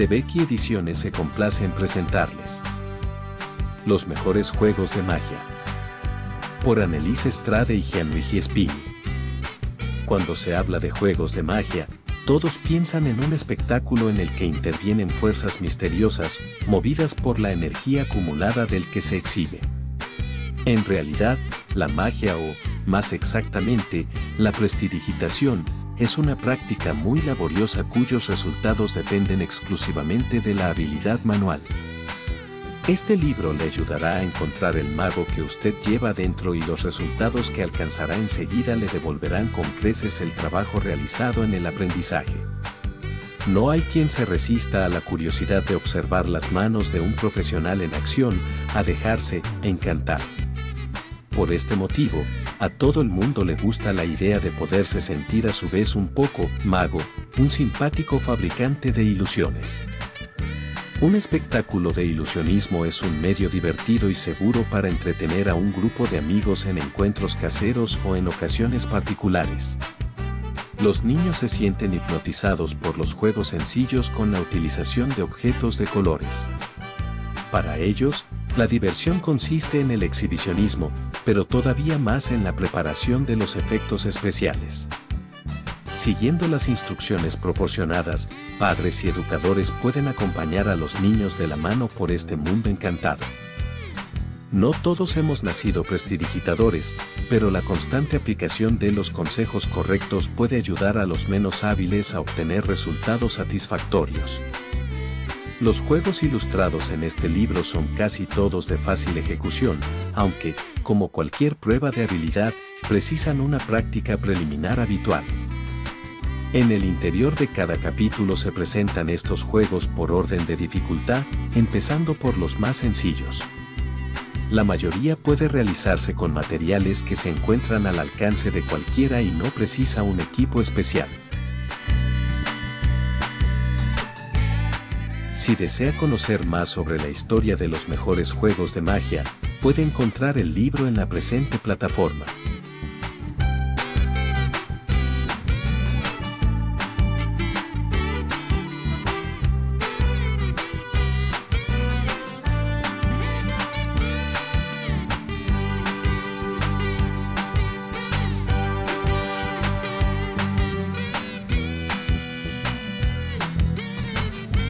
de Becky Ediciones se complace en presentarles los mejores juegos de magia. Por Annelise Estrade y Gianluigi Spini. Cuando se habla de juegos de magia, todos piensan en un espectáculo en el que intervienen fuerzas misteriosas, movidas por la energía acumulada del que se exhibe. En realidad, la magia o, más exactamente, la prestidigitación, es una práctica muy laboriosa cuyos resultados dependen exclusivamente de la habilidad manual. Este libro le ayudará a encontrar el mago que usted lleva dentro y los resultados que alcanzará enseguida le devolverán con creces el trabajo realizado en el aprendizaje. No hay quien se resista a la curiosidad de observar las manos de un profesional en acción, a dejarse encantar. Por este motivo, a todo el mundo le gusta la idea de poderse sentir a su vez un poco mago, un simpático fabricante de ilusiones. Un espectáculo de ilusionismo es un medio divertido y seguro para entretener a un grupo de amigos en encuentros caseros o en ocasiones particulares. Los niños se sienten hipnotizados por los juegos sencillos con la utilización de objetos de colores. Para ellos, la diversión consiste en el exhibicionismo, pero todavía más en la preparación de los efectos especiales. Siguiendo las instrucciones proporcionadas, padres y educadores pueden acompañar a los niños de la mano por este mundo encantado. No todos hemos nacido prestidigitadores, pero la constante aplicación de los consejos correctos puede ayudar a los menos hábiles a obtener resultados satisfactorios. Los juegos ilustrados en este libro son casi todos de fácil ejecución, aunque, como cualquier prueba de habilidad, precisan una práctica preliminar habitual. En el interior de cada capítulo se presentan estos juegos por orden de dificultad, empezando por los más sencillos. La mayoría puede realizarse con materiales que se encuentran al alcance de cualquiera y no precisa un equipo especial. Si desea conocer más sobre la historia de los mejores juegos de magia, puede encontrar el libro en la presente plataforma.